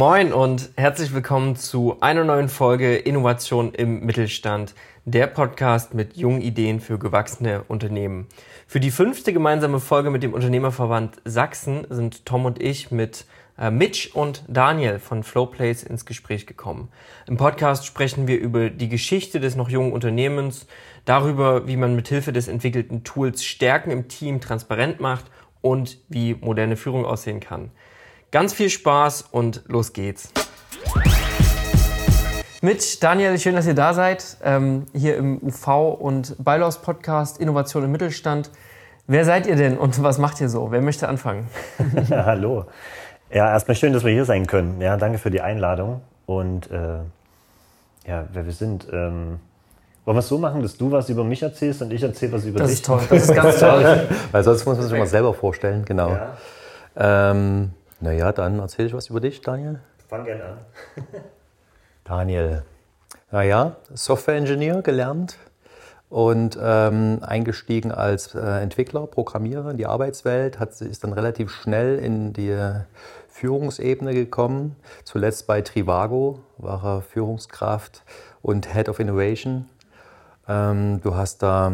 Moin und herzlich willkommen zu einer neuen Folge Innovation im Mittelstand, der Podcast mit jungen Ideen für gewachsene Unternehmen. Für die fünfte gemeinsame Folge mit dem Unternehmerverband Sachsen sind Tom und ich mit äh, Mitch und Daniel von Flowplace ins Gespräch gekommen. Im Podcast sprechen wir über die Geschichte des noch jungen Unternehmens, darüber, wie man mit Hilfe des entwickelten Tools Stärken im Team transparent macht und wie moderne Führung aussehen kann. Ganz viel Spaß und los geht's. Mitch, Daniel, schön, dass ihr da seid, ähm, hier im UV und Bylaws Podcast Innovation im Mittelstand. Wer seid ihr denn und was macht ihr so? Wer möchte anfangen? Ja, hallo. Ja, erstmal schön, dass wir hier sein können. Ja, danke für die Einladung. Und äh, ja, wer wir sind. Ähm, wollen wir es so machen, dass du was über mich erzählst und ich erzähle was über das dich? Das ist toll, das ist ganz toll. Weil sonst muss man sich mal selber vorstellen, genau. Ja. Ähm, naja, dann erzähle ich was über dich, Daniel. Fang gerne an. Daniel, naja, Software-Engineer gelernt und ähm, eingestiegen als äh, Entwickler, Programmierer in die Arbeitswelt, hat, ist dann relativ schnell in die Führungsebene gekommen. Zuletzt bei Trivago war er Führungskraft und Head of Innovation. Ähm, du hast da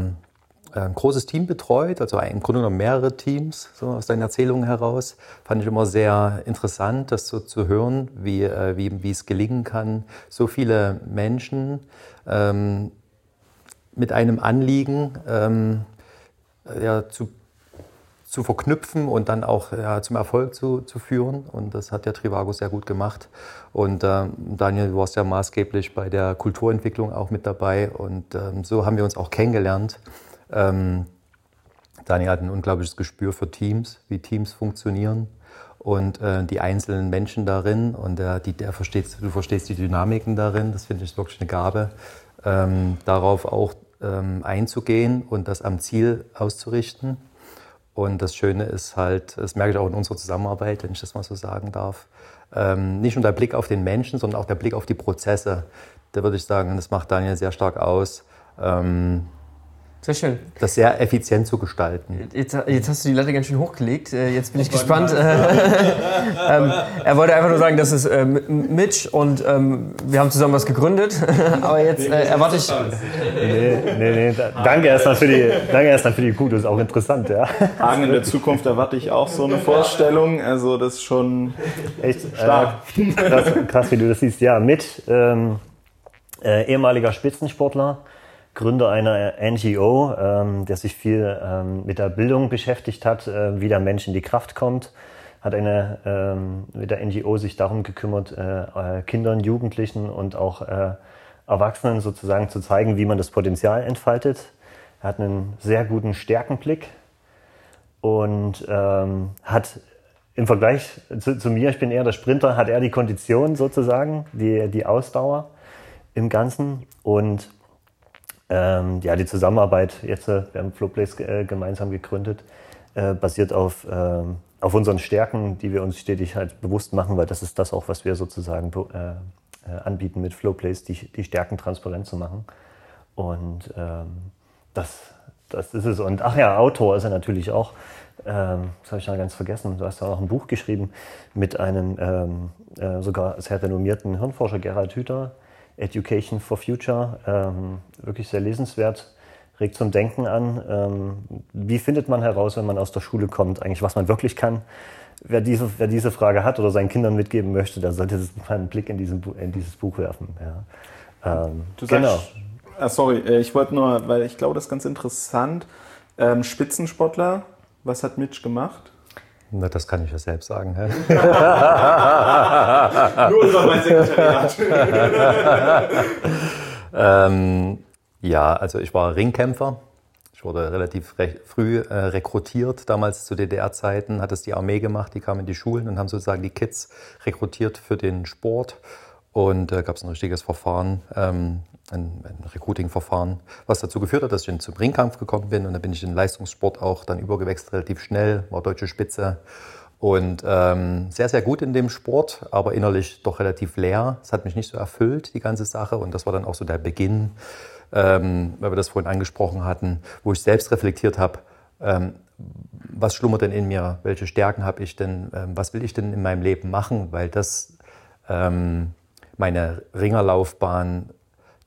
ein großes Team betreut, also im Grunde genommen mehrere Teams, so aus deinen Erzählungen heraus. Fand ich immer sehr interessant, das so zu hören, wie, äh, wie, wie es gelingen kann, so viele Menschen ähm, mit einem Anliegen ähm, ja, zu, zu verknüpfen und dann auch ja, zum Erfolg zu, zu führen. Und das hat der Trivago sehr gut gemacht. Und äh, Daniel, du warst ja maßgeblich bei der Kulturentwicklung auch mit dabei. Und ähm, so haben wir uns auch kennengelernt. Ähm, Daniel hat ein unglaubliches Gespür für Teams, wie Teams funktionieren und äh, die einzelnen Menschen darin. Und der, die, der versteht, du verstehst die Dynamiken darin. Das finde ich wirklich eine Gabe, ähm, darauf auch ähm, einzugehen und das am Ziel auszurichten. Und das Schöne ist halt, das merke ich auch in unserer Zusammenarbeit, wenn ich das mal so sagen darf, ähm, nicht nur der Blick auf den Menschen, sondern auch der Blick auf die Prozesse. Da würde ich sagen, das macht Daniel sehr stark aus. Ähm, sehr schön. Das sehr effizient zu gestalten. Jetzt, jetzt hast du die Latte ganz schön hochgelegt. Äh, jetzt bin ich gespannt. ähm, er wollte einfach nur sagen, das ist äh, Mitch und ähm, wir haben zusammen was gegründet. Aber jetzt äh, erwarte ich. Nee, nee, nee. Danke erstmal für die, danke erstmal für die Kuh. Das ist auch interessant, ja. Hagen in der Zukunft erwarte ich auch so eine Vorstellung. Also das ist schon echt stark. Äh, krass, krass, wie du das siehst. Ja, mit ähm, äh, ehemaliger Spitzensportler Gründer einer NGO, ähm, der sich viel ähm, mit der Bildung beschäftigt hat, äh, wie der Mensch in die Kraft kommt, hat eine ähm, mit der NGO sich darum gekümmert, äh, äh, Kindern, Jugendlichen und auch äh, Erwachsenen sozusagen zu zeigen, wie man das Potenzial entfaltet. Er hat einen sehr guten Stärkenblick und ähm, hat im Vergleich zu, zu, mir, ich bin eher der Sprinter, hat er die Kondition sozusagen, die, die Ausdauer im Ganzen und ähm, ja, die Zusammenarbeit jetzt, äh, wir haben Flowplace äh, gemeinsam gegründet, äh, basiert auf, ähm, auf unseren Stärken, die wir uns stetig halt bewusst machen, weil das ist das auch, was wir sozusagen äh, äh, anbieten mit Flowplace, die, die Stärken transparent zu machen. Und ähm, das, das ist es. Und ach ja, Autor ist er natürlich auch. Ähm, das habe ich noch ganz vergessen. Du hast ja auch ein Buch geschrieben mit einem ähm, äh, sogar sehr renommierten Hirnforscher Gerald Hüther, Education for Future, ähm, wirklich sehr lesenswert, regt zum Denken an. Ähm, wie findet man heraus, wenn man aus der Schule kommt, eigentlich was man wirklich kann? Wer diese, wer diese Frage hat oder seinen Kindern mitgeben möchte, der sollte einen Blick in, diesen, in dieses Buch werfen. Ja. Ähm, du sagst, genau. Ah, sorry, äh, ich wollte nur, weil ich glaube, das ist ganz interessant. Ähm, Spitzensportler, was hat Mitch gemacht? Na, das kann ich ja selbst sagen. Nur über mein Sekretariat. ähm, ja, also ich war Ringkämpfer. Ich wurde relativ früh äh, rekrutiert, damals zu DDR-Zeiten, hat es die Armee gemacht, die kamen in die Schulen und haben sozusagen die Kids rekrutiert für den Sport. Und da äh, gab es ein richtiges Verfahren, ähm, ein, ein Recruiting-Verfahren, was dazu geführt hat, dass ich zum Ringkampf gekommen bin. Und dann bin ich in den Leistungssport auch dann übergewechselt, relativ schnell, war deutsche Spitze. Und ähm, sehr, sehr gut in dem Sport, aber innerlich doch relativ leer. Es hat mich nicht so erfüllt, die ganze Sache. Und das war dann auch so der Beginn, ähm, weil wir das vorhin angesprochen hatten, wo ich selbst reflektiert habe, ähm, was schlummert denn in mir, welche Stärken habe ich denn, ähm, was will ich denn in meinem Leben machen, weil das ähm, meine Ringerlaufbahn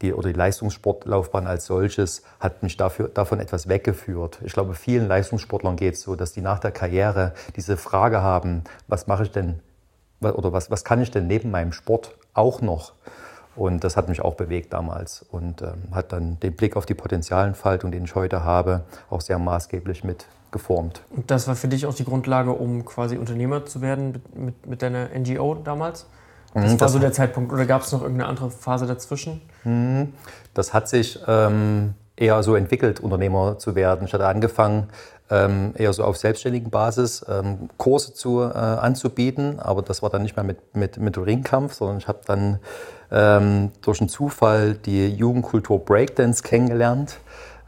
die, oder die Leistungssportlaufbahn als solches hat mich dafür, davon etwas weggeführt. Ich glaube, vielen Leistungssportlern geht es so, dass die nach der Karriere diese Frage haben, was mache ich denn oder was, was kann ich denn neben meinem Sport auch noch? Und das hat mich auch bewegt damals und ähm, hat dann den Blick auf die Potenzialentfaltung, den ich heute habe, auch sehr maßgeblich mit geformt. Und das war für dich auch die Grundlage, um quasi Unternehmer zu werden mit, mit, mit deiner NGO damals? Das mhm, war das so der Zeitpunkt oder gab es noch irgendeine andere Phase dazwischen? Mhm. Das hat sich ähm, eher so entwickelt, Unternehmer zu werden. Ich hatte angefangen, ähm, eher so auf selbstständigen Basis ähm, Kurse zu, äh, anzubieten, aber das war dann nicht mehr mit, mit, mit Ringkampf, sondern ich habe dann ähm, durch einen Zufall die Jugendkultur Breakdance kennengelernt.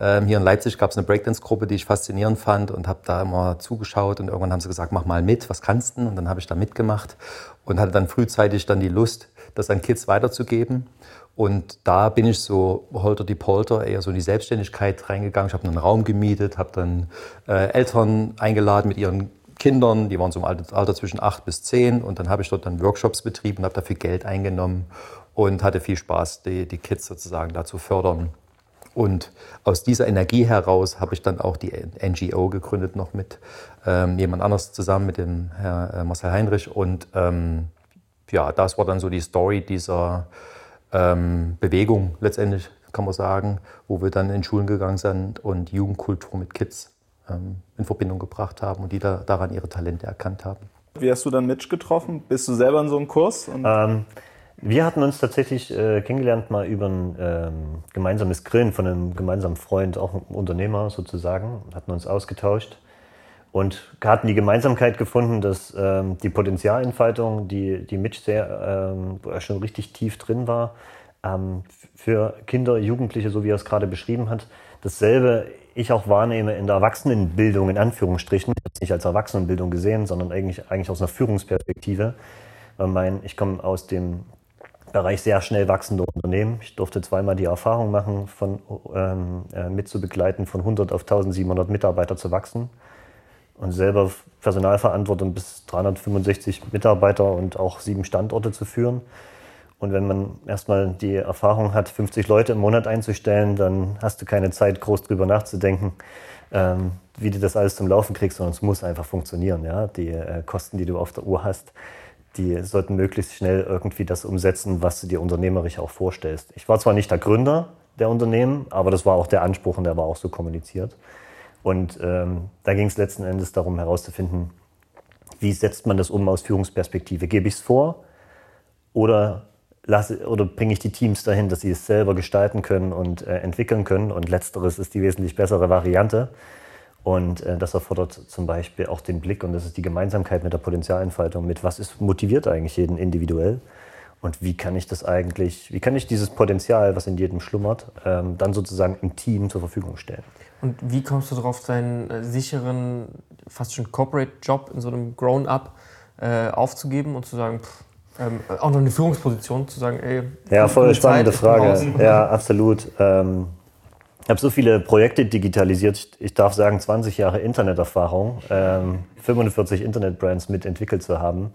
Ähm, hier in Leipzig gab es eine Breakdance-Gruppe, die ich faszinierend fand und habe da immer zugeschaut und irgendwann haben sie gesagt, mach mal mit, was kannst du? Und dann habe ich da mitgemacht und hatte dann frühzeitig dann die Lust, das an Kids weiterzugeben. Und da bin ich so holter die Polter eher so in die Selbstständigkeit reingegangen. Ich habe einen Raum gemietet, habe dann äh, Eltern eingeladen mit ihren Kindern, die waren so im Alter, zwischen acht bis zehn und dann habe ich dort dann Workshops betrieben habe dafür Geld eingenommen und hatte viel Spaß, die, die Kids sozusagen da zu fördern. Und aus dieser Energie heraus habe ich dann auch die NGO gegründet, noch mit ähm, jemand anders zusammen, mit dem Herr äh, Marcel Heinrich. Und ähm, ja, das war dann so die Story dieser ähm, Bewegung letztendlich, kann man sagen, wo wir dann in Schulen gegangen sind und Jugendkultur mit Kids ähm, in Verbindung gebracht haben und die da, daran ihre Talente erkannt haben. Wie hast du dann Mitch getroffen? Bist du selber in so einem Kurs? Wir hatten uns tatsächlich äh, kennengelernt mal über ein ähm, gemeinsames Grillen von einem gemeinsamen Freund, auch ein Unternehmer sozusagen, hatten uns ausgetauscht und hatten die Gemeinsamkeit gefunden, dass ähm, die Potenzialentfaltung, die, die Mitch sehr, ähm, wo er schon richtig tief drin war, ähm, für Kinder, Jugendliche, so wie er es gerade beschrieben hat, dasselbe ich auch wahrnehme in der Erwachsenenbildung, in Anführungsstrichen, nicht als Erwachsenenbildung gesehen, sondern eigentlich, eigentlich aus einer Führungsperspektive. Weil mein, ich komme aus dem Bereich sehr schnell wachsende Unternehmen. Ich durfte zweimal die Erfahrung machen, von, ähm, äh, mitzubegleiten, von 100 auf 1700 Mitarbeiter zu wachsen und selber Personalverantwortung bis 365 Mitarbeiter und auch sieben Standorte zu führen. Und wenn man erstmal die Erfahrung hat, 50 Leute im Monat einzustellen, dann hast du keine Zeit, groß drüber nachzudenken, ähm, wie du das alles zum Laufen kriegst, sondern es muss einfach funktionieren. Ja? Die äh, Kosten, die du auf der Uhr hast, die sollten möglichst schnell irgendwie das umsetzen, was du dir unternehmerisch auch vorstellst. Ich war zwar nicht der Gründer der Unternehmen, aber das war auch der Anspruch und der war auch so kommuniziert. Und ähm, da ging es letzten Endes darum herauszufinden, wie setzt man das um aus Führungsperspektive? Gebe ich es vor oder, lasse, oder bringe ich die Teams dahin, dass sie es selber gestalten können und äh, entwickeln können? Und letzteres ist die wesentlich bessere Variante. Und äh, das erfordert zum Beispiel auch den Blick und das ist die Gemeinsamkeit mit der Potenzialentfaltung, mit was ist motiviert eigentlich jeden individuell und wie kann ich das eigentlich, wie kann ich dieses Potenzial, was in jedem schlummert, ähm, dann sozusagen im Team zur Verfügung stellen. Und wie kommst du darauf, deinen äh, sicheren, fast schon Corporate-Job in so einem Grown-up äh, aufzugeben und zu sagen, pff, ähm, auch noch eine Führungsposition, zu sagen, ey, ja, voll spannende Frage. Ja, absolut. Ähm, habe so viele Projekte digitalisiert. Ich darf sagen, 20 Jahre Interneterfahrung, ähm, 45 Internetbrands mitentwickelt zu haben.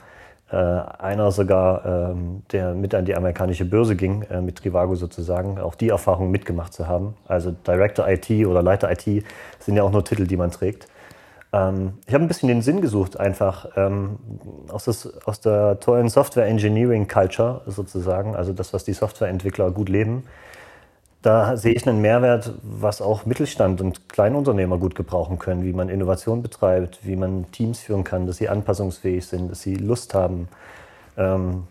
Äh, einer sogar, ähm, der mit an die amerikanische Börse ging, äh, mit Trivago sozusagen, auch die Erfahrung mitgemacht zu haben. Also Director IT oder Leiter IT sind ja auch nur Titel, die man trägt. Ähm, ich habe ein bisschen den Sinn gesucht, einfach ähm, aus, das, aus der tollen Software Engineering Culture sozusagen, also das, was die Softwareentwickler gut leben da sehe ich einen Mehrwert, was auch Mittelstand und Kleinunternehmer gut gebrauchen können, wie man Innovation betreibt, wie man Teams führen kann, dass sie anpassungsfähig sind, dass sie Lust haben. Ähm,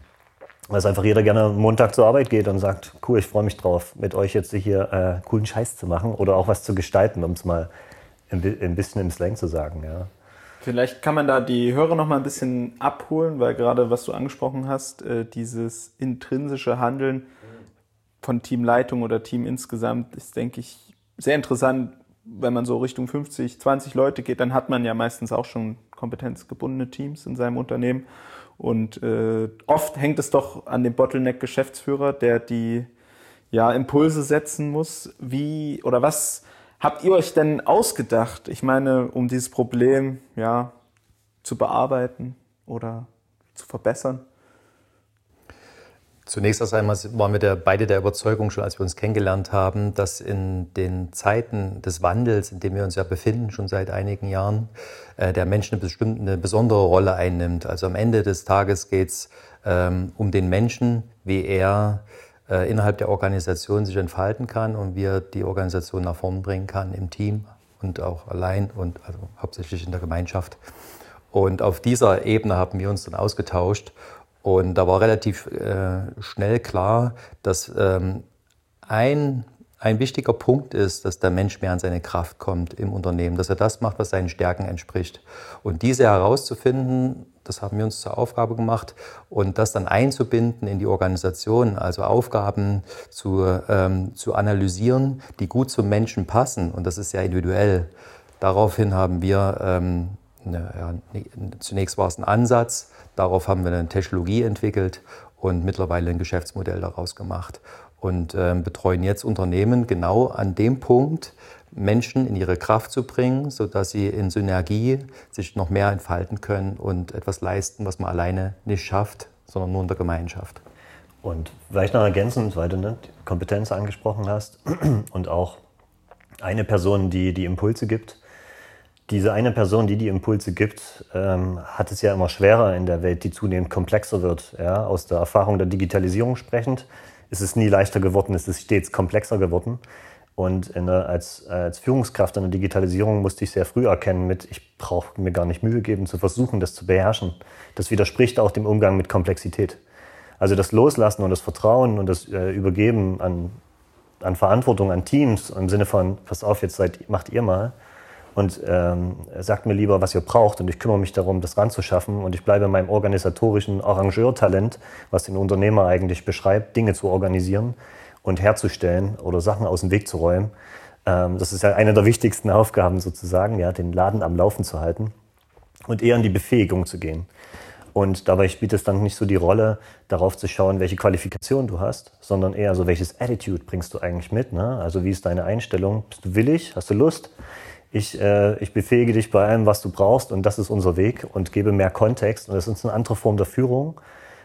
dass einfach jeder gerne Montag zur Arbeit geht und sagt, cool, ich freue mich drauf, mit euch jetzt hier äh, coolen Scheiß zu machen oder auch was zu gestalten, um es mal ein, ein, bisschen im Slang zu sagen. Ja. Vielleicht kann man da die Hörer noch mal ein bisschen abholen, weil gerade was du angesprochen hast, äh, dieses intrinsische Handeln, von Teamleitung oder Team insgesamt ist, denke ich, sehr interessant. Wenn man so Richtung 50, 20 Leute geht, dann hat man ja meistens auch schon kompetenzgebundene Teams in seinem Unternehmen. Und äh, oft hängt es doch an dem Bottleneck-Geschäftsführer, der die ja, Impulse setzen muss. Wie oder was habt ihr euch denn ausgedacht? Ich meine, um dieses Problem ja zu bearbeiten oder zu verbessern? Zunächst erst einmal waren wir der, beide der Überzeugung, schon als wir uns kennengelernt haben, dass in den Zeiten des Wandels, in dem wir uns ja befinden, schon seit einigen Jahren, äh, der Mensch eine bestimmte, eine besondere Rolle einnimmt. Also am Ende des Tages geht es ähm, um den Menschen, wie er äh, innerhalb der Organisation sich entfalten kann und wie er die Organisation nach vorn bringen kann im Team und auch allein und also hauptsächlich in der Gemeinschaft. Und auf dieser Ebene haben wir uns dann ausgetauscht und da war relativ äh, schnell klar, dass ähm, ein, ein wichtiger Punkt ist, dass der Mensch mehr an seine Kraft kommt im Unternehmen, dass er das macht, was seinen Stärken entspricht. Und diese herauszufinden, das haben wir uns zur Aufgabe gemacht und das dann einzubinden in die Organisation, also Aufgaben zu, ähm, zu analysieren, die gut zum Menschen passen. Und das ist sehr individuell. Daraufhin haben wir, ähm, ne, ja, zunächst war es ein Ansatz, Darauf haben wir eine Technologie entwickelt und mittlerweile ein Geschäftsmodell daraus gemacht und äh, betreuen jetzt Unternehmen genau an dem Punkt, Menschen in ihre Kraft zu bringen, sodass sie in Synergie sich noch mehr entfalten können und etwas leisten, was man alleine nicht schafft, sondern nur in der Gemeinschaft. Und vielleicht noch ergänzend, weil du ne, Kompetenz angesprochen hast und auch eine Person, die die Impulse gibt, diese eine Person, die die Impulse gibt, ähm, hat es ja immer schwerer in der Welt, die zunehmend komplexer wird. Ja? Aus der Erfahrung der Digitalisierung sprechend ist es nie leichter geworden, es ist stets komplexer geworden. Und der, als, als Führungskraft in der Digitalisierung musste ich sehr früh erkennen mit, ich brauche mir gar nicht Mühe geben, zu versuchen, das zu beherrschen. Das widerspricht auch dem Umgang mit Komplexität. Also das Loslassen und das Vertrauen und das äh, Übergeben an, an Verantwortung an Teams im Sinne von, pass auf, jetzt seid, macht ihr mal, und ähm, sagt mir lieber, was ihr braucht und ich kümmere mich darum, das ranzuschaffen und ich bleibe meinem organisatorischen Arrangeurtalent, was den Unternehmer eigentlich beschreibt, Dinge zu organisieren und herzustellen oder Sachen aus dem Weg zu räumen. Ähm, das ist ja eine der wichtigsten Aufgaben sozusagen, ja, den Laden am Laufen zu halten und eher in die Befähigung zu gehen. Und dabei spielt es dann nicht so die Rolle, darauf zu schauen, welche Qualifikation du hast, sondern eher so, welches Attitude bringst du eigentlich mit. Ne? Also wie ist deine Einstellung? Bist du willig? Hast du Lust? Ich, äh, ich befähige dich bei allem, was du brauchst und das ist unser Weg und gebe mehr Kontext und das ist eine andere Form der Führung,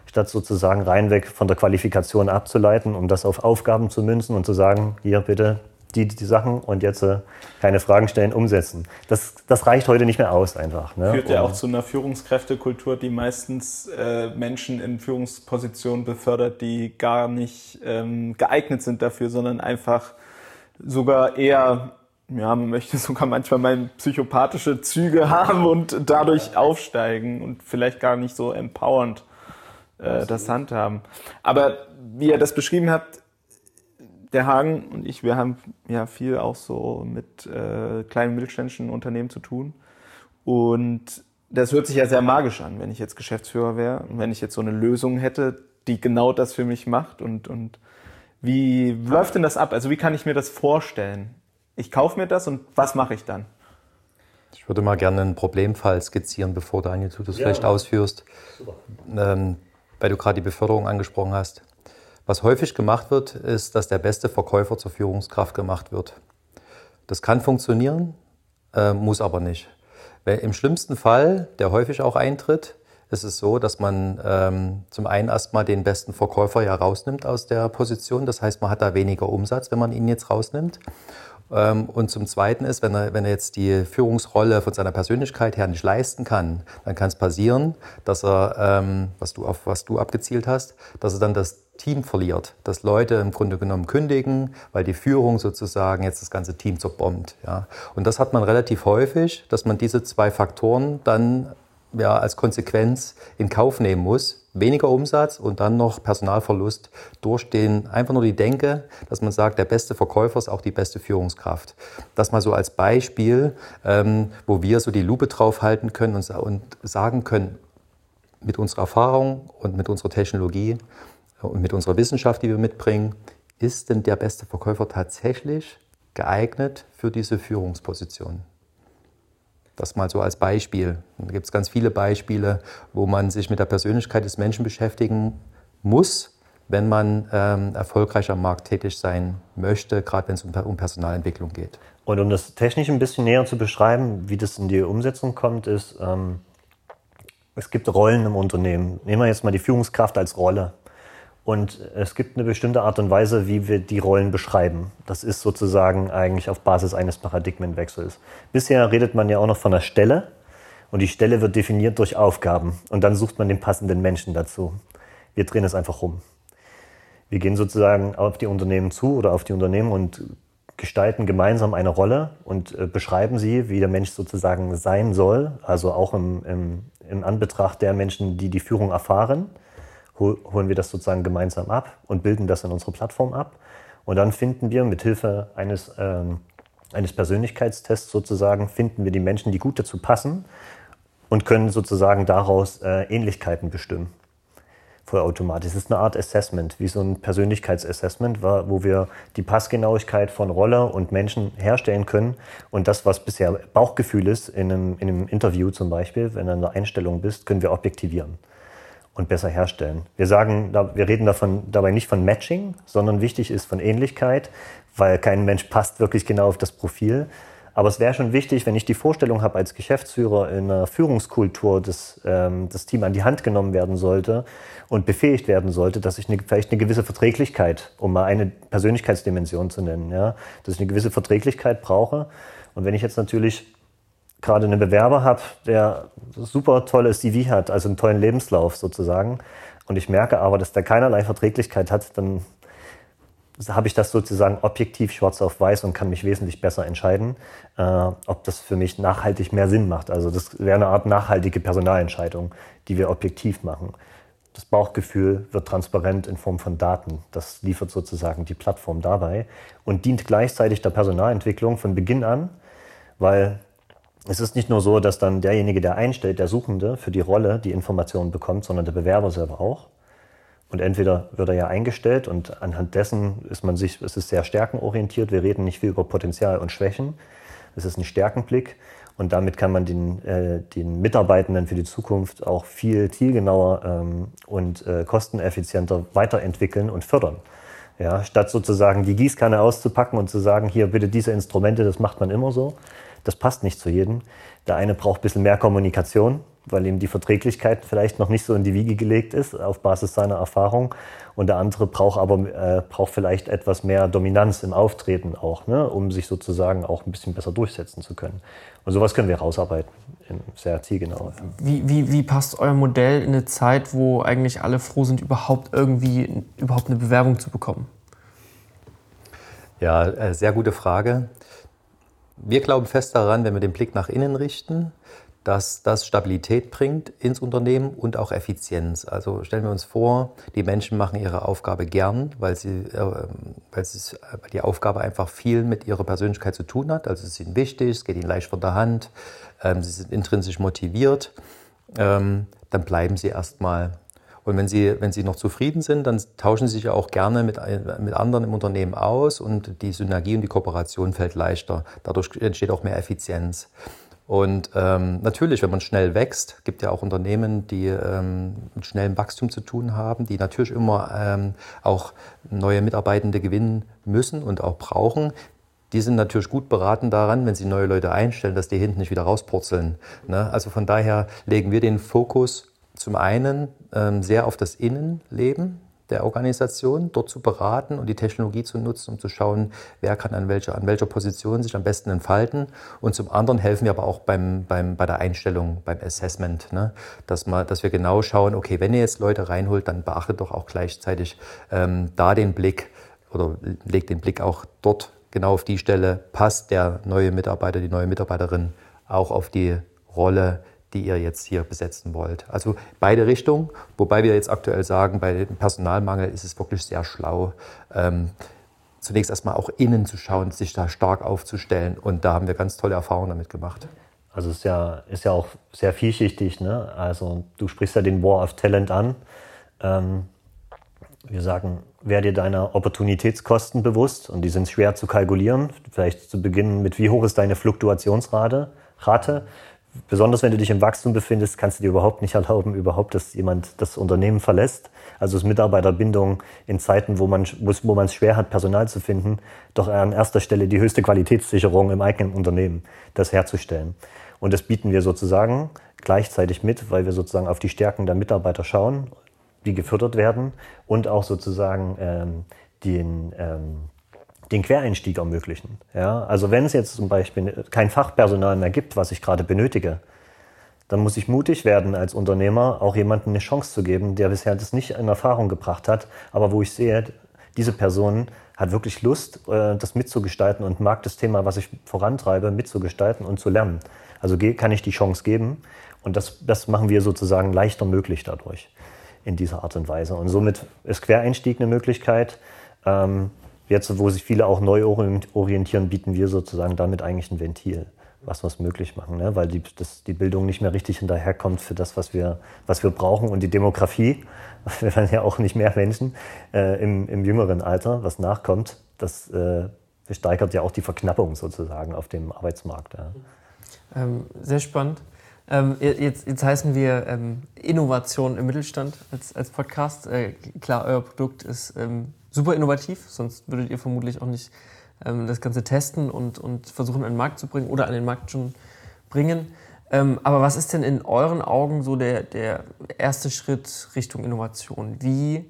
statt sozusagen reinweg von der Qualifikation abzuleiten, um das auf Aufgaben zu münzen und zu sagen, hier bitte die, die Sachen und jetzt äh, keine Fragen stellen, umsetzen. Das, das reicht heute nicht mehr aus einfach. Ne? Führt ja auch zu einer Führungskräftekultur, die meistens äh, Menschen in Führungspositionen befördert, die gar nicht ähm, geeignet sind dafür, sondern einfach sogar eher ja, man möchte sogar manchmal mal psychopathische Züge haben und dadurch aufsteigen und vielleicht gar nicht so empowernd äh, das handhaben. Aber wie ihr das beschrieben habt, der Hagen und ich, wir haben ja viel auch so mit äh, kleinen mittelständischen Unternehmen zu tun. Und das hört sich ja sehr magisch an, wenn ich jetzt Geschäftsführer wäre und wenn ich jetzt so eine Lösung hätte, die genau das für mich macht. Und, und wie läuft denn das ab? Also wie kann ich mir das vorstellen? Ich kaufe mir das und was mache ich dann? Ich würde mal gerne einen Problemfall skizzieren, bevor Daniel, du das ja, vielleicht ausführst. Ähm, weil du gerade die Beförderung angesprochen hast. Was häufig gemacht wird, ist, dass der beste Verkäufer zur Führungskraft gemacht wird. Das kann funktionieren, äh, muss aber nicht. Weil Im schlimmsten Fall, der häufig auch eintritt, ist es so, dass man ähm, zum einen erstmal den besten Verkäufer ja rausnimmt aus der Position. Das heißt, man hat da weniger Umsatz, wenn man ihn jetzt rausnimmt. Ähm, und zum Zweiten ist, wenn er, wenn er jetzt die Führungsrolle von seiner Persönlichkeit her nicht leisten kann, dann kann es passieren, dass er, ähm, was du, auf was du abgezielt hast, dass er dann das Team verliert, dass Leute im Grunde genommen kündigen, weil die Führung sozusagen jetzt das ganze Team zerbombt. Ja. Und das hat man relativ häufig, dass man diese zwei Faktoren dann ja, als Konsequenz in Kauf nehmen muss, weniger Umsatz und dann noch Personalverlust durch den, einfach nur die Denke, dass man sagt, der beste Verkäufer ist auch die beste Führungskraft. Das mal so als Beispiel, ähm, wo wir so die Lupe drauf halten können und, und sagen können, mit unserer Erfahrung und mit unserer Technologie und mit unserer Wissenschaft, die wir mitbringen, ist denn der beste Verkäufer tatsächlich geeignet für diese Führungsposition? Das mal so als Beispiel. Da gibt es ganz viele Beispiele, wo man sich mit der Persönlichkeit des Menschen beschäftigen muss, wenn man ähm, erfolgreich am Markt tätig sein möchte, gerade wenn es um, um, Personalentwicklung geht. Und um das technisch ein bisschen näher zu beschreiben, wie das in die Umsetzung kommt, ist, ähm, es gibt Rollen im Unternehmen. Nehmen wir jetzt mal die Führungskraft als Rolle. Und es gibt eine bestimmte Art und Weise, wie wir die Rollen beschreiben. Das ist sozusagen eigentlich auf Basis eines Paradigmenwechsels. Bisher redet man ja auch noch von einer Stelle und die Stelle wird definiert durch Aufgaben und dann sucht man den passenden Menschen dazu. Wir drehen es einfach rum. Wir gehen sozusagen auf die Unternehmen zu oder auf die Unternehmen und gestalten gemeinsam eine Rolle und äh, beschreiben sie, wie der Mensch sozusagen sein soll, also auch im, im, im Anbetracht der Menschen, die die Führung erfahren, holen wir das sozusagen gemeinsam ab und bilden das in unsere Plattform ab. Und dann finden wir mit Hilfe eines, ähm, eines Persönlichkeitstests sozusagen, finden wir die Menschen, die gut dazu passen und können sozusagen daraus äh, Ähnlichkeiten bestimmen vollautomatisch. Es ist eine Art Assessment, wie so ein Persönlichkeitsassessment, wo wir die Passgenauigkeit von Rolle und Menschen herstellen können und das, was bisher Bauchgefühl ist, in einem, in einem Interview zum Beispiel, wenn du in einer Einstellung bist, können wir objektivieren und besser herstellen. Wir sagen, wir reden davon, dabei nicht von Matching, sondern wichtig ist von Ähnlichkeit, weil kein Mensch passt wirklich genau auf das Profil. Aber es wäre schon wichtig, wenn ich die Vorstellung habe, als Geschäftsführer in einer Führungskultur, dass ähm, das Team an die Hand genommen werden sollte und befähigt werden sollte, dass ich eine, vielleicht eine gewisse Verträglichkeit, um mal eine Persönlichkeitsdimension zu nennen, ja, dass ich eine gewisse Verträglichkeit brauche. Und wenn ich jetzt natürlich gerade einen Bewerber habe, der super tolles CV hat, also einen tollen Lebenslauf sozusagen, und ich merke aber, dass der keinerlei Verträglichkeit hat, dann habe ich das sozusagen objektiv schwarz auf weiß und kann mich wesentlich besser entscheiden, äh, ob das für mich nachhaltig mehr Sinn macht. Also das wäre eine Art nachhaltige Personalentscheidung, die wir objektiv machen. Das Bauchgefühl wird transparent in Form von Daten. Das liefert sozusagen die Plattform dabei und dient gleichzeitig der Personalentwicklung von Beginn an, weil es ist nicht nur so, dass dann derjenige, der einstellt, der Suchende für die Rolle die Informationen bekommt, sondern der Bewerber selber auch. Und entweder wird er ja eingestellt und anhand dessen ist man sich, es ist sehr stärkenorientiert. Wir reden nicht viel über Potenzial und Schwächen. Es ist ein Stärkenblick und damit kann man den, äh, den Mitarbeitenden für die Zukunft auch viel zielgenauer ähm, und äh, kosteneffizienter weiterentwickeln und fördern. Ja, statt sozusagen die Gießkanne auszupacken und zu sagen, hier bitte diese Instrumente, das macht man immer so. Das passt nicht zu jedem. Der eine braucht ein bisschen mehr Kommunikation, weil ihm die Verträglichkeit vielleicht noch nicht so in die Wiege gelegt ist auf Basis seiner Erfahrung. Und der andere braucht aber äh, braucht vielleicht etwas mehr Dominanz im Auftreten auch, ne, um sich sozusagen auch ein bisschen besser durchsetzen zu können. Und sowas können wir rausarbeiten, sehr zielgenau. Wie, wie, wie passt euer Modell in eine Zeit, wo eigentlich alle froh sind, überhaupt irgendwie überhaupt eine Bewerbung zu bekommen? Ja, äh, sehr gute Frage. Wir glauben fest daran, wenn wir den Blick nach innen richten, dass das Stabilität bringt ins Unternehmen und auch Effizienz. Also stellen wir uns vor, die Menschen machen ihre Aufgabe gern, weil, sie, äh, weil, sie, die Aufgabe einfach viel mit ihrer Persönlichkeit zu tun hat. Also sie sind wichtig, es geht ihnen leicht von der Hand, ähm, sie sind intrinsisch motiviert. Ähm, dann bleiben sie erstmal. Und wenn sie, wenn sie noch zufrieden sind, dann tauschen sie sich ja auch gerne mit, mit anderen im Unternehmen aus und die Synergie und die Kooperation fällt leichter. Dadurch entsteht auch mehr Effizienz. Und ähm, natürlich, wenn man schnell wächst, gibt ja auch Unternehmen, die ähm, mit schnellem Wachstum zu tun haben, die natürlich immer ähm, auch neue Mitarbeitende gewinnen müssen und auch brauchen. Die sind natürlich gut beraten daran, wenn sie neue Leute einstellen, dass die hinten nicht wieder rauspurzeln. Ne? Also von daher legen wir den Fokus zum einen ähm, sehr auf das Innenleben der Organisation, dort zu beraten und die Technologie zu nutzen, um zu schauen, wer kann an welcher, an welcher Position sich am besten entfalten. Und zum anderen helfen wir aber auch beim, beim, bei der Einstellung, beim Assessment, ne? dass, mal, dass wir genau schauen, okay, wenn ihr jetzt Leute reinholt, dann beachtet doch auch gleichzeitig ähm, da den Blick oder legt den Blick auch dort genau auf die Stelle, passt der neue Mitarbeiter, die neue Mitarbeiterin auch auf die Rolle, die ihr jetzt hier besetzen wollt. Also beide Richtungen, wobei wir jetzt aktuell sagen, bei dem Personalmangel ist es wirklich sehr schlau, ähm, zunächst erstmal auch innen zu schauen, sich da stark aufzustellen. Und da haben wir ganz tolle Erfahrungen damit gemacht. Also es ist ja, ist ja auch sehr vielschichtig. Ne? Also du sprichst ja den War of Talent an. Ähm, wir sagen, wer dir deiner Opportunitätskosten bewusst und die sind schwer zu kalkulieren. Vielleicht zu beginnen mit, wie hoch ist deine Fluktuationsrate? Rate? Besonders wenn du dich im Wachstum befindest, kannst du dir überhaupt nicht erlauben, überhaupt, dass jemand das Unternehmen verlässt. Also ist Mitarbeiterbindung in Zeiten, wo man wo es schwer hat, Personal zu finden, doch an erster Stelle die höchste Qualitätssicherung im eigenen Unternehmen, das herzustellen. Und das bieten wir sozusagen gleichzeitig mit, weil wir sozusagen auf die Stärken der Mitarbeiter schauen, die gefördert werden und auch sozusagen ähm, den, ähm, den Quereinstieg ermöglichen. Ja? Also wenn es jetzt zum Beispiel kein Fachpersonal mehr gibt, was ich gerade benötige, dann muss ich mutig werden als Unternehmer, auch jemandem eine Chance zu geben, der bisher das nicht in Erfahrung gebracht hat, aber wo ich sehe, diese Person hat wirklich Lust, äh, das mitzugestalten und mag das Thema, was ich vorantreibe, mitzugestalten und zu lernen. Also kann ich die Chance geben und das, das machen wir sozusagen leichter möglich dadurch in dieser Art und Weise. Und somit ist Quereinstieg eine Möglichkeit. Ähm, jetzt, wo sich viele auch neu orientieren, bieten wir sozusagen damit eigentlich ein Ventil was wir es möglich machen, ne? weil die, das, die Bildung nicht mehr richtig hinterherkommt für das, was wir, was wir brauchen. Und die Demografie, wir werden ja auch nicht mehr Menschen äh, im, im jüngeren Alter, was nachkommt, das äh, steigert ja auch die Verknappung sozusagen auf dem Arbeitsmarkt. Ja. Ähm, sehr spannend. Ähm, jetzt, jetzt, heißen wir ähm, Innovation im Mittelstand als, als Podcast. Äh, klar, euer Produkt ist ähm, super innovativ, sonst würdet ihr vermutlich auch nicht ähm, das Ganze testen und, und versuchen an den Markt zu bringen oder an den Markt schon bringen. Ähm, aber was ist denn in euren Augen so der, der erste Schritt Richtung Innovation? Wie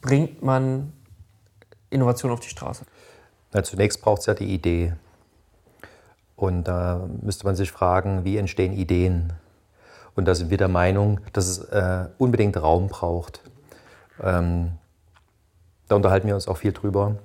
bringt man Innovation auf die Straße? Na, zunächst braucht es ja die Idee. Und da müsste man sich fragen, wie entstehen Ideen? Und da sind wir der Meinung, dass es äh, unbedingt Raum braucht. Ähm, da unterhalten wir uns auch viel drüber.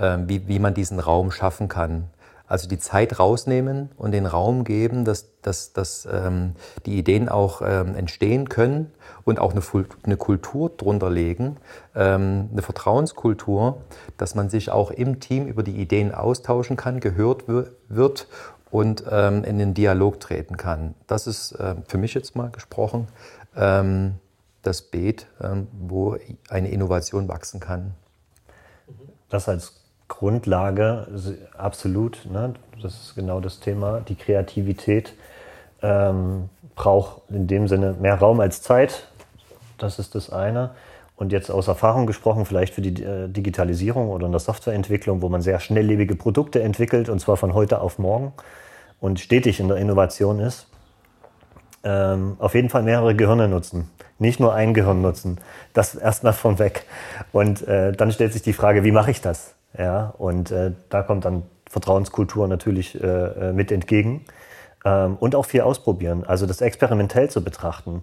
Ähm, wie, wie man diesen Raum schaffen kann. Also die Zeit rausnehmen und den Raum geben, dass, dass, dass ähm, die Ideen auch ähm, entstehen können und auch eine, eine Kultur drunter legen, ähm, eine Vertrauenskultur, dass man sich auch im Team über die Ideen austauschen kann, gehört wird und ähm, in den Dialog treten kann. Das ist äh, für mich jetzt mal gesprochen ähm, das Beet, wo eine Innovation wachsen kann. Das als Grundlage, absolut. Ne? Das ist genau das Thema. Die Kreativität ähm, braucht in dem Sinne mehr Raum als Zeit. Das ist das eine. Und jetzt aus Erfahrung gesprochen, vielleicht für die äh, Digitalisierung oder in der Softwareentwicklung, wo man sehr schnelllebige Produkte entwickelt und zwar von heute auf morgen und stetig in der Innovation ist, ähm, auf jeden Fall mehrere Gehirne nutzen. Nicht nur ein Gehirn nutzen. Das erstmal von weg. Und äh, dann stellt sich die Frage, wie mache ich das? Ja, und äh, da kommt dann Vertrauenskultur natürlich äh, äh, mit entgegen. Ähm, und auch viel ausprobieren, also das experimentell zu betrachten.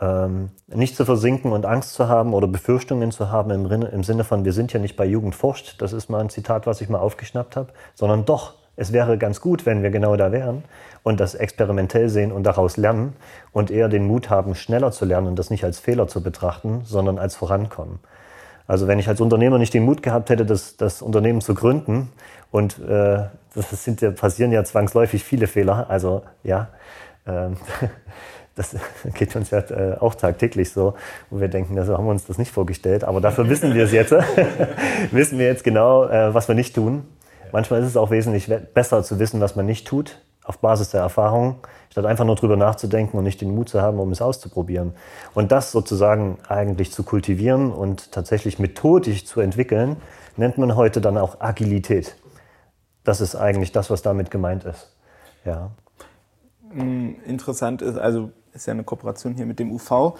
Ähm, nicht zu versinken und Angst zu haben oder Befürchtungen zu haben im, im Sinne von, wir sind ja nicht bei Jugend forscht, das ist mal ein Zitat, was ich mal aufgeschnappt habe, sondern doch, es wäre ganz gut, wenn wir genau da wären und das experimentell sehen und daraus lernen und eher den Mut haben, schneller zu lernen und das nicht als Fehler zu betrachten, sondern als Vorankommen. Also wenn ich als Unternehmer nicht den Mut gehabt hätte, das, das Unternehmen zu gründen, und äh, das sind ja, passieren ja zwangsläufig viele Fehler, also ja, äh, das geht uns ja äh, auch tagtäglich so, wo wir denken, so haben wir uns das nicht vorgestellt, aber dafür wissen wir es jetzt, wissen wir jetzt genau, äh, was wir nicht tun. Manchmal ist es auch wesentlich besser zu wissen, was man nicht tut, auf Basis der Erfahrung, statt einfach nur drüber nachzudenken und nicht den Mut zu haben, um es auszuprobieren. Und das sozusagen eigentlich zu kultivieren und tatsächlich methodisch zu entwickeln, nennt man heute dann auch Agilität. Das ist eigentlich das, was damit gemeint ist. Ja. Hm, interessant ist, also ist ja eine Kooperation hier mit dem UV.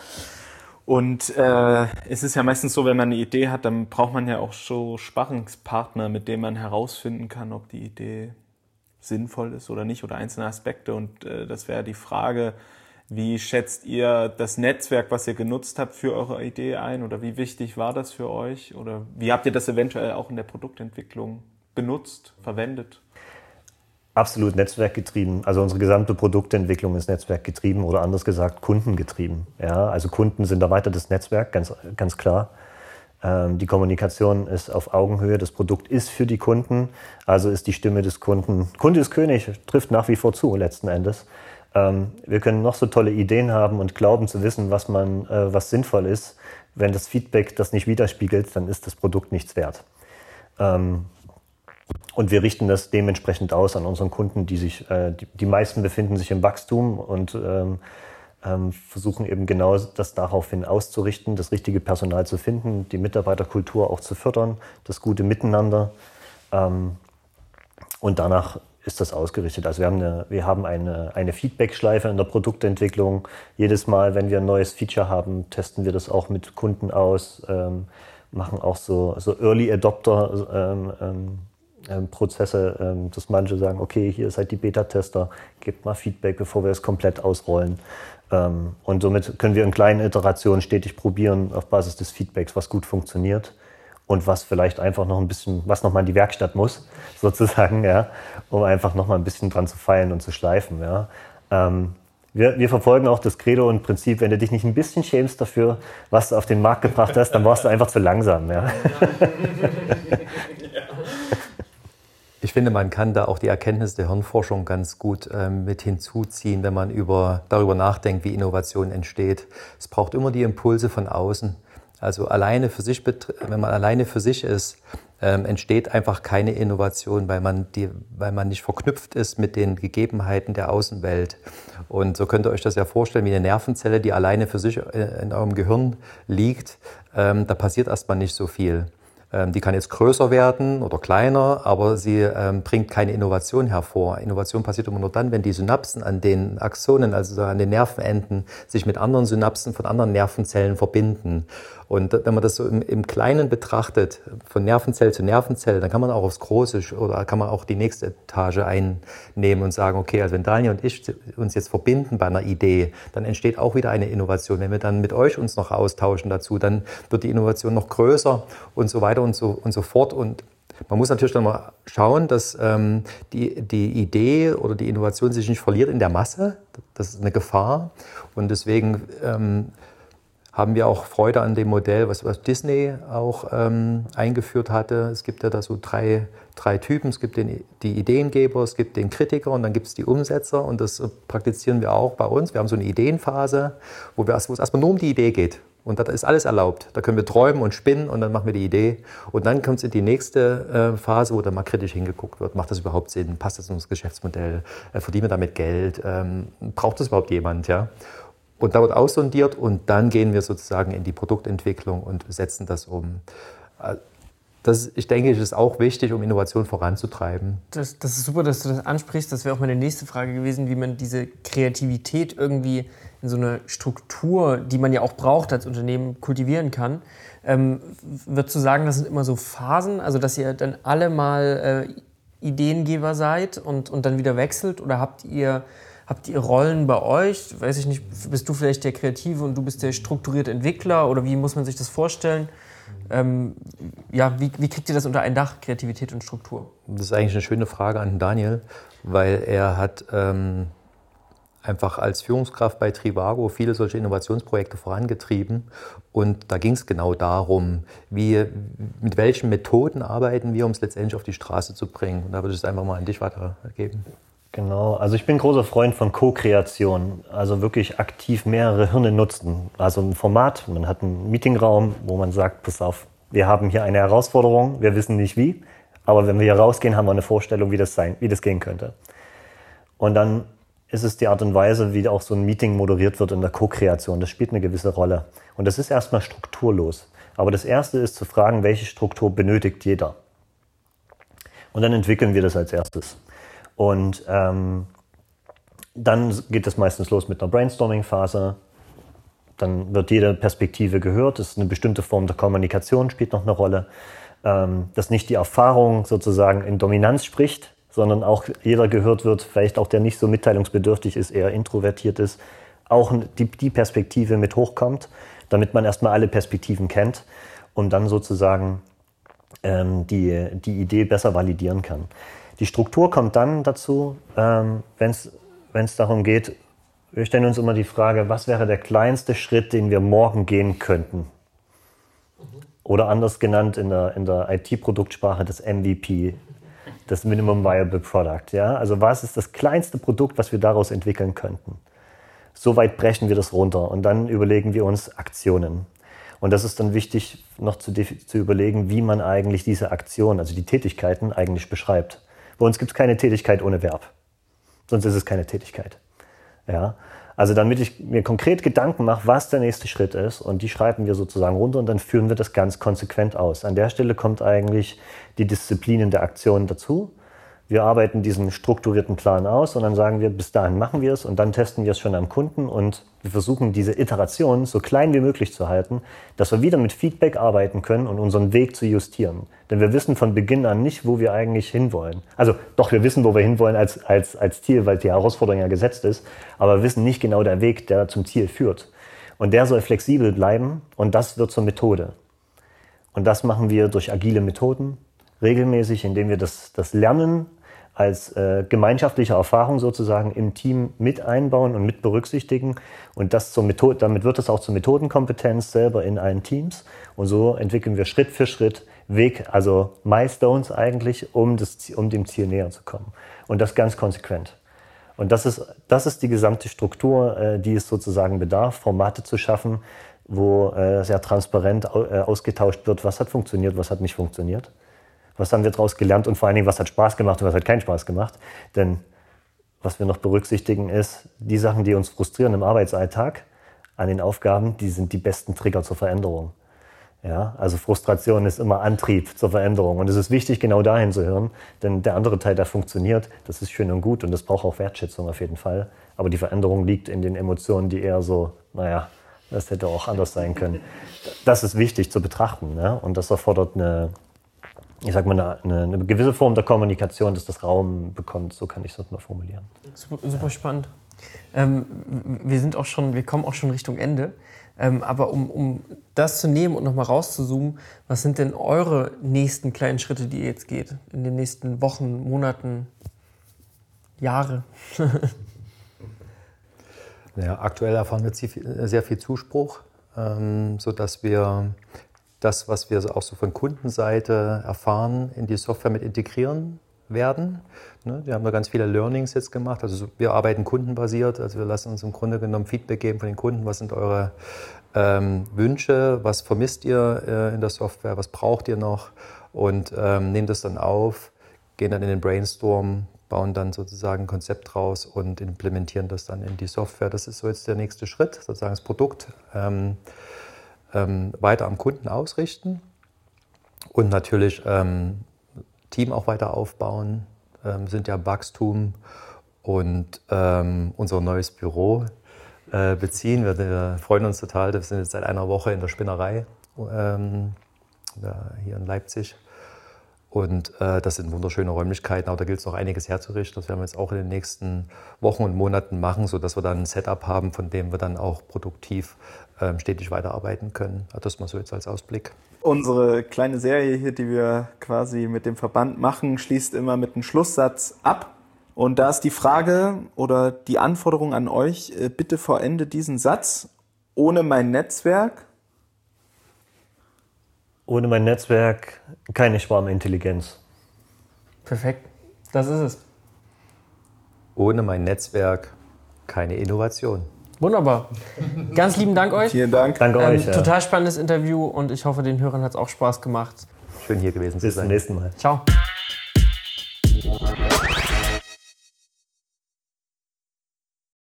Und äh, es ist ja meistens so, wenn man eine Idee hat, dann braucht man ja auch so Sparringspartner, mit denen man herausfinden kann, ob die Idee sinnvoll ist oder nicht oder einzelne Aspekte. Und äh, das wäre die Frage, wie schätzt ihr das Netzwerk, was ihr genutzt habt, für eure Idee ein? Oder wie wichtig war das für euch? Oder wie habt ihr das eventuell auch in der Produktentwicklung benutzt, verwendet? Absolut netzwerkgetrieben. Also unsere gesamte Produktentwicklung ist netzwerkgetrieben oder anders gesagt kundengetrieben. Ja, also Kunden sind erweitertes Netzwerk, ganz, ganz klar. Ähm, die Kommunikation ist auf Augenhöhe, das Produkt ist für die Kunden, also ist die Stimme des Kunden. Kunde ist König, trifft nach wie vor zu letzten Endes. Ähm, wir können noch so tolle Ideen haben und glauben zu wissen, was, man, äh, was sinnvoll ist. Wenn das Feedback das nicht widerspiegelt, dann ist das Produkt nichts wert. Ähm, und wir richten das dementsprechend aus an unseren Kunden, die sich, äh, die, meisten befinden sich im Wachstum und versuchen eben genau das daraufhin auszurichten, das richtige Personal zu finden, die Mitarbeiterkultur auch zu fördern, das gute Miteinander. Ähm, und danach ist das ausgerichtet. Also wir haben eine, eine, eine Feedback-Schleife in der Produktentwicklung. Jedes Mal, wenn wir ein neues Feature haben, testen wir das auch mit Kunden aus, ähm, machen auch so, so Early Adopter ähm, ähm, ähm Prozesse, ähm, dass manche sagen, okay, hier seid die Beta-Tester, gebt mal Feedback, bevor wir es komplett ausrollen. Ähm, und somit können wir in kleinen Iterationen stetig probieren, auf Basis des Feedbacks, was gut funktioniert und was vielleicht einfach noch ein bisschen, was noch mal in die Werkstatt muss, sozusagen, ja, um einfach noch mal ein bisschen dran zu feilen und zu schleifen, ja. Ähm, wir, wir, verfolgen auch das Credo und Prinzip, wenn du dich nicht ein bisschen schämst dafür, was du auf den Markt gebracht hast, dann warst du einfach zu langsam, ja. Ich finde, man kann da auch die Erkenntnis der Hirnforschung ganz gut ähm, mit hinzuziehen, wenn man über, darüber nachdenkt, wie Innovation entsteht. Es braucht immer die Impulse von außen. Also alleine für sich, wenn man alleine für sich ist, ähm, entsteht einfach keine Innovation, weil man, die, weil man nicht verknüpft ist mit den Gegebenheiten der Außenwelt. Und so könnt ihr euch das ja vorstellen, wie eine Nervenzelle, die alleine für sich äh, in eurem Gehirn liegt. Ähm, da passiert erstmal nicht so viel. Ähm, die kann jetzt größer werden oder kleiner, aber sie ähm, bringt keine Innovation hervor. Innovation passiert immer nur dann, wenn die Synapsen an den Axonen, also an den Nervenenden, sich mit anderen Synapsen von anderen Nervenzellen verbinden. Und wenn man das so im, im Kleinen betrachtet, von Nervenzell zu Nervenzell, dann kann man auch aufs Große oder kann man auch die nächste Etage einnehmen und sagen, okay, also wenn Daniel und ich uns jetzt verbinden bei einer Idee, dann entsteht auch wieder eine Innovation. Wenn wir dann mit euch uns noch austauschen dazu, dann wird die Innovation noch größer und so weiter und so, und so fort. Und man muss natürlich dann mal schauen, dass ähm, die, die Idee oder die Innovation sich nicht verliert in der Masse. Das ist eine Gefahr. Und deswegen ähm, haben wir auch Freude an dem Modell, was, was Disney auch ähm, eingeführt hatte. Es gibt ja da so drei, drei Typen. Es gibt den, die Ideengeber, es gibt den Kritiker und dann gibt es die Umsetzer. Und das praktizieren wir auch bei uns. Wir haben so eine Ideenphase, wo, wir, wo es erstmal nur um die Idee geht. Und da ist alles erlaubt. Da können wir träumen und spinnen und dann machen wir die Idee. Und dann kommt es in die nächste äh, Phase, wo dann mal kritisch hingeguckt wird. Macht das überhaupt Sinn? Passt das in das Geschäftsmodell? Äh, verdienen wir damit Geld? Ähm, braucht das überhaupt jemand? Ja? Und da wird aussondiert und dann gehen wir sozusagen in die Produktentwicklung und setzen das um. Das, ich denke, ist auch wichtig, um Innovation voranzutreiben. Das, das ist super, dass du das ansprichst. Das wäre auch meine nächste Frage gewesen, wie man diese Kreativität irgendwie in so eine Struktur, die man ja auch braucht als Unternehmen, kultivieren kann. Ähm, würdest du sagen, das sind immer so Phasen, also dass ihr dann alle mal äh, Ideengeber seid und, und dann wieder wechselt? Oder habt ihr Habt ihr Rollen bei euch? Weiß ich nicht, bist du vielleicht der Kreative und du bist der strukturierte Entwickler oder wie muss man sich das vorstellen? Ähm, ja, wie, wie, kriegt ihr das unter ein Dach, Kreativität und Struktur? Das ist eigentlich eine schöne Frage an Daniel, weil er hat ähm, einfach als Führungskraft bei Trivago viele solche Innovationsprojekte vorangetrieben. Und da ging es genau darum, wie, mit welchen Methoden arbeiten wir, um es letztendlich auf die Straße zu bringen. Und da würde ich es einfach mal an dich weitergeben. Genau, also ich bin großer Freund von Co-Kreation, also wirklich aktiv mehrere Hirne nutzen. Also ein Format, man hat einen Meetingraum, wo man sagt, pass auf, wir haben hier eine Herausforderung, wir wissen nicht wie, aber wenn wir hier rausgehen, haben wir eine Vorstellung, wie das, sein, wie das gehen könnte. Und dann ist es die Art und Weise, wie auch so ein Meeting moderiert wird in der Co-Kreation. Das spielt eine gewisse Rolle. Und das ist erstmal strukturlos. Aber das Erste ist zu fragen, welche Struktur benötigt jeder. Und dann entwickeln wir das als erstes. Und ähm, dann geht es meistens los mit einer Brainstorming-Phase. Dann wird jede Perspektive gehört. Das ist eine bestimmte Form der Kommunikation, spielt noch eine Rolle. Ähm, dass nicht die Erfahrung sozusagen in Dominanz spricht, sondern auch jeder gehört wird, vielleicht auch der nicht so mitteilungsbedürftig ist, eher introvertiert ist, auch die, die Perspektive mit hochkommt, damit man erstmal alle Perspektiven kennt und dann sozusagen ähm, die, die Idee besser validieren kann. Die Struktur kommt dann dazu, ähm, wenn es darum geht, wir stellen uns immer die Frage, was wäre der kleinste Schritt, den wir morgen gehen könnten? Oder anders genannt in der, in der IT-Produktsprache das MVP, das Minimum Viable Product. Ja? Also was ist das kleinste Produkt, was wir daraus entwickeln könnten? Soweit brechen wir das runter und dann überlegen wir uns Aktionen. Und das ist dann wichtig, noch zu, zu überlegen, wie man eigentlich diese Aktionen, also die Tätigkeiten, eigentlich beschreibt. Bei uns gibt es keine Tätigkeit ohne Verb. Sonst ist es keine Tätigkeit. Ja? Also damit ich mir konkret Gedanken mache, was der nächste Schritt ist und die schreiben wir sozusagen runter und dann führen wir das ganz konsequent aus. An der Stelle kommt eigentlich die Disziplin in der Aktion dazu. Wir arbeiten diesen strukturierten Plan aus und dann sagen wir, bis dahin machen wir es und dann testen wir es schon am Kunden und wir versuchen diese Iteration so klein wie möglich zu halten, dass wir wieder mit Feedback arbeiten können und unseren Weg zu justieren. Denn wir wissen von Beginn an nicht, wo wir eigentlich hinwollen. Also doch, wir wissen, wo wir hinwollen als, als, als Ziel, weil die Herausforderung ja gesetzt ist, aber wir wissen nicht genau der Weg, der zum Ziel führt. Und der soll flexibel bleiben und das wird zur Methode. Und das machen wir durch agile Methoden, regelmäßig, indem wir das, das Lernen als äh, gemeinschaftliche Erfahrung sozusagen im Team mit einbauen und mit berücksichtigen. Und das zur Methode, damit wird es auch zur Methodenkompetenz selber in allen Teams. Und so entwickeln wir Schritt für Schritt Weg, also Milestones eigentlich, um, das, um dem Ziel näher zu kommen. Und das ganz konsequent. Und das ist, das ist die gesamte Struktur, äh, die es sozusagen bedarf, Formate zu schaffen, wo äh, sehr transparent äh, ausgetauscht wird, was hat funktioniert, was hat nicht funktioniert was haben wir daraus gelernt und vor allen Dingen, was hat Spaß gemacht und was hat keinen Spaß gemacht. Denn was wir noch berücksichtigen ist, die Sachen, die uns frustrieren im Arbeitsalltag an den Aufgaben, die sind die besten Trigger zur Veränderung. Ja, also Frustration ist immer Antrieb zur Veränderung. Und es ist wichtig, genau dahin zu hören, denn der andere Teil, der funktioniert, das ist schön und gut und das braucht auch Wertschätzung auf jeden Fall. Aber die Veränderung liegt in den Emotionen, die eher so, naja, das hätte auch anders sein können. Das ist wichtig zu betrachten. Ne? Und das erfordert eine, ich sag mal, eine, eine, gewisse Form der Kommunikation, dass das Raum bekommt. So kann ich es nur formulieren. Super, super spannend. Ähm, wir sind auch schon, wir kommen auch schon Richtung Ende. Ähm, aber um, um das zu nehmen und nochmal rauszuzoomen, was sind denn eure nächsten kleinen Schritte, die ihr jetzt geht? In den nächsten Wochen, Monaten, Jahre? ja, aktuell erfahren wir sehr viel Zuspruch, ähm, sodass wir das, was wir auch so von Kundenseite erfahren, in die Software mit integrieren werden. Ne, wir haben da ganz viele Learnings jetzt gemacht. Also wir arbeiten kundenbasiert. Also wir lassen uns im Grunde genommen Feedback geben von den Kunden. Was sind eure ähm, Wünsche? Was vermisst ihr äh, in der Software? Was braucht ihr noch? Und ähm, nehmen das dann auf, gehen dann in den Brainstorm, bauen dann sozusagen ein Konzept raus und implementieren das dann in die Software. Das ist so jetzt der nächste Schritt, sozusagen das Produkt. Ähm, ähm, weiter am Kunden ausrichten und natürlich ähm, Team auch weiter aufbauen, ähm, sind ja Wachstum und ähm, unser neues Büro äh, beziehen. Wir, wir, freuen uns total, wir sind jetzt seit einer Woche in der Spinnerei ähm, hier in Leipzig. Und äh, das sind wunderschöne Räumlichkeiten, aber da gilt es noch einiges herzurichten. Das werden wir jetzt auch in den nächsten Wochen und Monaten machen, sodass wir dann ein Setup haben, von dem wir dann auch produktiv ähm, stetig weiterarbeiten können. Das mal so jetzt als Ausblick. Unsere kleine Serie hier, die wir quasi mit dem Verband machen, schließt immer mit einem Schlusssatz ab. Und da ist die Frage oder die Anforderung an euch, äh, bitte vorende diesen Satz. Ohne mein Netzwerk. Ohne mein Netzwerk keine Schwarmintelligenz. Perfekt. Das ist es. Ohne mein Netzwerk keine Innovation. Wunderbar. Ganz lieben Dank euch. Vielen Dank. Danke ähm, euch. Ja. Total spannendes Interview und ich hoffe, den Hörern hat es auch Spaß gemacht. Schön hier gewesen Bis zu sein. Bis zum nächsten Mal. Ciao.